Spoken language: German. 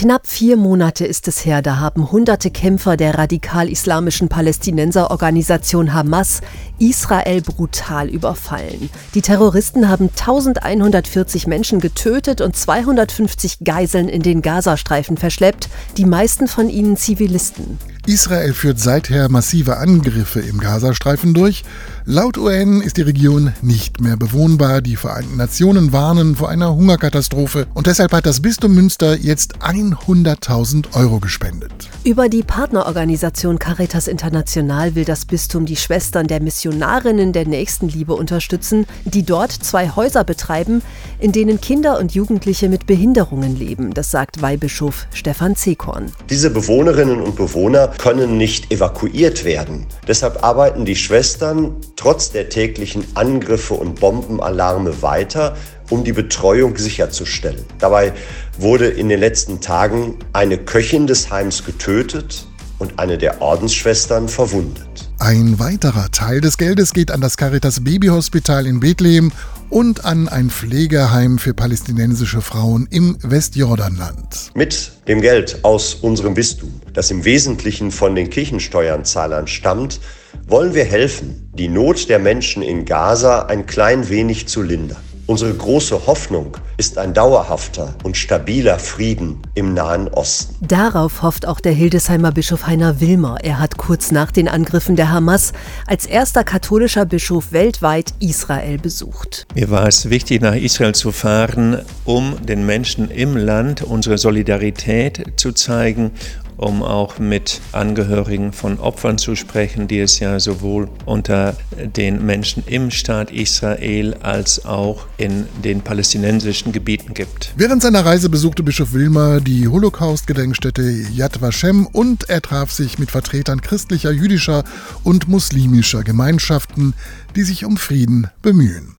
Knapp vier Monate ist es her, da haben hunderte Kämpfer der radikal-islamischen Palästinenserorganisation Hamas Israel brutal überfallen. Die Terroristen haben 1140 Menschen getötet und 250 Geiseln in den Gazastreifen verschleppt, die meisten von ihnen Zivilisten. Israel führt seither massive Angriffe im Gazastreifen durch. Laut UN ist die Region nicht mehr bewohnbar. Die Vereinten Nationen warnen vor einer Hungerkatastrophe und deshalb hat das Bistum Münster jetzt 100.000 Euro gespendet. Über die Partnerorganisation Caritas International will das Bistum die Schwestern der Missionarinnen der Nächstenliebe unterstützen, die dort zwei Häuser betreiben, in denen Kinder und Jugendliche mit Behinderungen leben. Das sagt Weihbischof Stefan Zekorn. Diese Bewohnerinnen und Bewohner können nicht evakuiert werden. Deshalb arbeiten die Schwestern trotz der täglichen Angriffe und Bombenalarme weiter, um die Betreuung sicherzustellen. Dabei wurde in den letzten Tagen eine Köchin des Heims getötet und eine der Ordensschwestern verwundet. Ein weiterer Teil des Geldes geht an das Caritas Babyhospital in Bethlehem und an ein Pflegeheim für palästinensische Frauen im Westjordanland. Mit dem Geld aus unserem Bistum, das im Wesentlichen von den Kirchensteuerzahlern stammt, wollen wir helfen, die Not der Menschen in Gaza ein klein wenig zu lindern. Unsere große Hoffnung ist ein dauerhafter und stabiler Frieden im Nahen Osten. Darauf hofft auch der Hildesheimer Bischof Heiner Wilmer. Er hat kurz nach den Angriffen der Hamas als erster katholischer Bischof weltweit Israel besucht. Mir war es wichtig, nach Israel zu fahren, um den Menschen im Land unsere Solidarität zu zeigen um auch mit Angehörigen von Opfern zu sprechen, die es ja sowohl unter den Menschen im Staat Israel als auch in den palästinensischen Gebieten gibt. Während seiner Reise besuchte Bischof Wilmer die Holocaust-Gedenkstätte Yad Vashem und er traf sich mit Vertretern christlicher, jüdischer und muslimischer Gemeinschaften, die sich um Frieden bemühen.